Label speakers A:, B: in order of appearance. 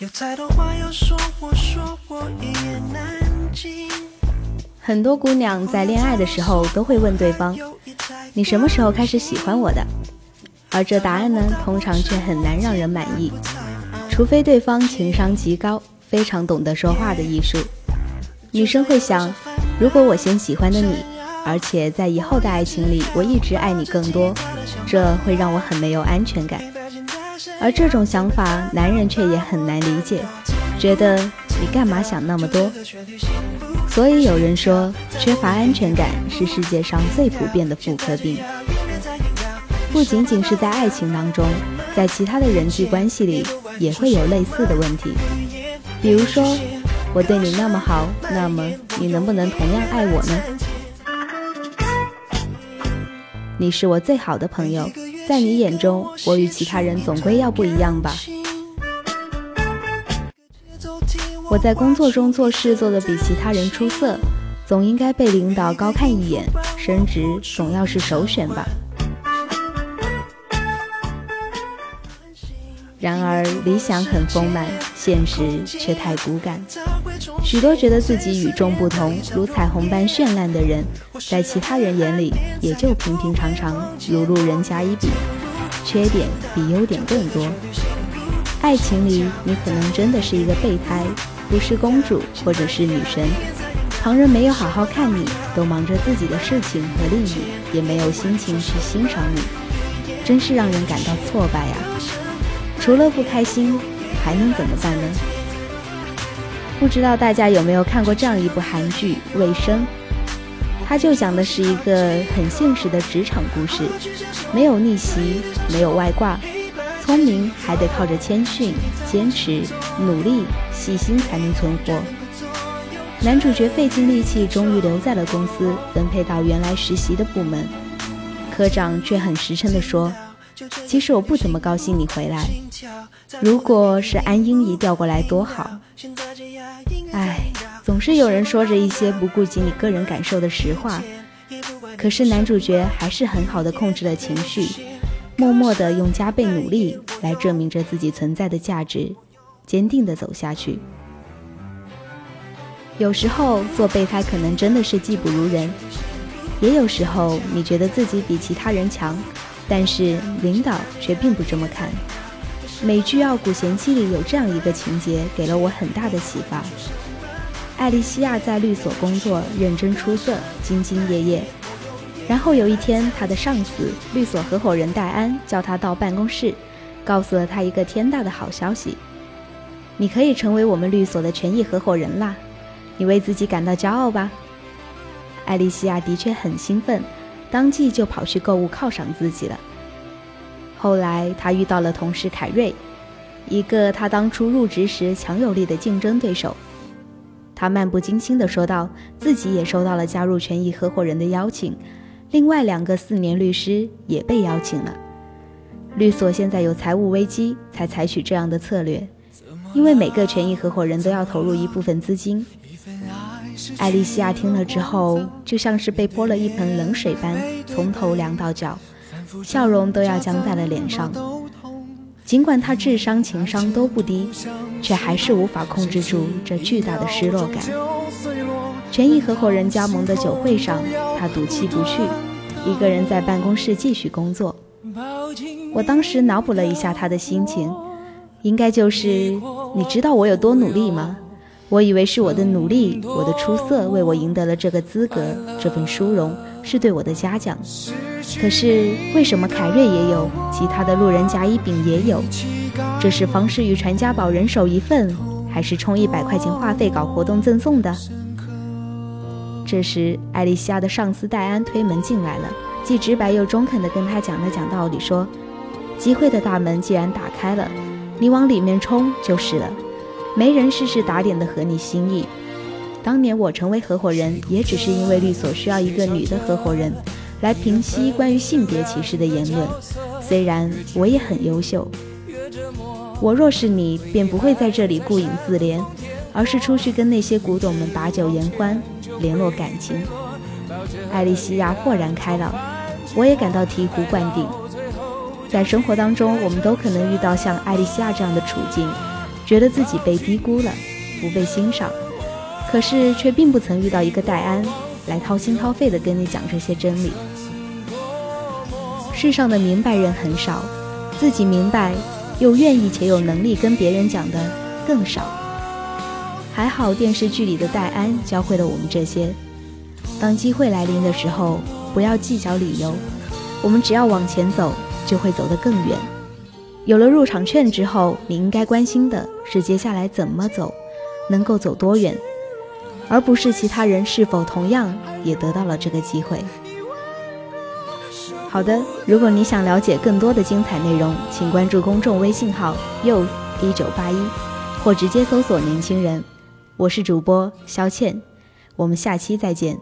A: 有很多姑娘在恋爱的时候都会问对方：“你什么时候开始喜欢我的？”而这答案呢，通常却很难让人满意，除非对方情商极高，非常懂得说话的艺术。女生会想：如果我先喜欢的你，而且在以后的爱情里我一直爱你更多，这会让我很没有安全感。而这种想法，男人却也很难理解，觉得你干嘛想那么多？所以有人说，缺乏安全感是世界上最普遍的妇科病。不仅仅是在爱情当中，在其他的人际关系里也会有类似的问题。比如说，我对你那么好，那么你能不能同样爱我呢？你是我最好的朋友，在你眼中，我与其他人总归要不一样吧？我在工作中做事做得比其他人出色，总应该被领导高看一眼，升职总要是首选吧。然而理想很丰满，现实却太骨感。许多觉得自己与众不同、如彩虹般绚烂的人，在其他人眼里也就平平常常，如路人甲乙丙，缺点比优点更多。爱情里，你可能真的是一个备胎。不是公主，或者是女神，旁人没有好好看你，都忙着自己的事情和利益，也没有心情去欣赏你，真是让人感到挫败呀！除了不开心，还能怎么办呢？不知道大家有没有看过这样一部韩剧《卫生》，它就讲的是一个很现实的职场故事，没有逆袭，没有外挂。聪明还得靠着谦逊、坚持、努力、细心才能存活。男主角费尽力气，终于留在了公司，分配到原来实习的部门。科长却很实诚地说：“其实我不怎么高兴你回来。如果是安英姨调过来多好。”唉，总是有人说着一些不顾及你个人感受的实话。可是男主角还是很好的控制了情绪。默默的用加倍努力来证明着自己存在的价值，坚定的走下去。有时候做备胎可能真的是技不如人，也有时候你觉得自己比其他人强，但是领导却并不这么看。美剧《傲骨贤妻》里有这样一个情节，给了我很大的启发。艾莉西亚在律所工作，认真出色，兢兢业业。然后有一天，她的上司律所合伙人戴安叫她到办公室，告诉了她一个天大的好消息：你可以成为我们律所的权益合伙人啦！你为自己感到骄傲吧？艾丽西亚的确很兴奋，当即就跑去购物犒赏自己了。后来，他遇到了同事凯瑞，一个他当初入职时强有力的竞争对手。他漫不经心地说道：“自己也收到了加入权益合伙人的邀请。”另外两个四年律师也被邀请了。律所现在有财务危机，才采取这样的策略，因为每个权益合伙人都要投入一部分资金。艾丽西亚听了之后，就像是被泼了一盆冷水般，从头凉到脚，笑容都要僵在了脸上。尽管她智商、情商都不低，却还是无法控制住这巨大的失落感。权益合伙人加盟的酒会上。他赌气不去，一个人在办公室继续工作。我当时脑补了一下他的心情，应该就是你知道我有多努力吗？我以为是我的努力，我的出色为我赢得了这个资格，这份殊荣是对我的嘉奖。可是为什么凯瑞也有，其他的路人甲乙丙也有？这是方世玉传家宝，人手一份，还是充一百块钱话费搞活动赠送的？这时，艾丽西亚的上司戴安推门进来了，既直白又中肯地跟他讲了讲道理，说：“机会的大门既然打开了，你往里面冲就是了。没人事事打点的合你心意。当年我成为合伙人，也只是因为律所需要一个女的合伙人，来平息关于性别歧视的言论。虽然我也很优秀，我若是你，便不会在这里顾影自怜。”而是出去跟那些古董们把酒言欢，联络感情。艾莉西亚豁然开朗，我也感到醍醐灌顶。在生活当中，我们都可能遇到像艾莉西亚这样的处境，觉得自己被低估了，不被欣赏，可是却并不曾遇到一个戴安来掏心掏肺地跟你讲这些真理。世上的明白人很少，自己明白又愿意且有能力跟别人讲的更少。还好电视剧里的戴安教会了我们这些：当机会来临的时候，不要计较理由，我们只要往前走，就会走得更远。有了入场券之后，你应该关心的是接下来怎么走，能够走多远，而不是其他人是否同样也得到了这个机会。好的，如果你想了解更多的精彩内容，请关注公众微信号 you 一九八一，或直接搜索“年轻人”。我是主播肖倩，我们下期再见。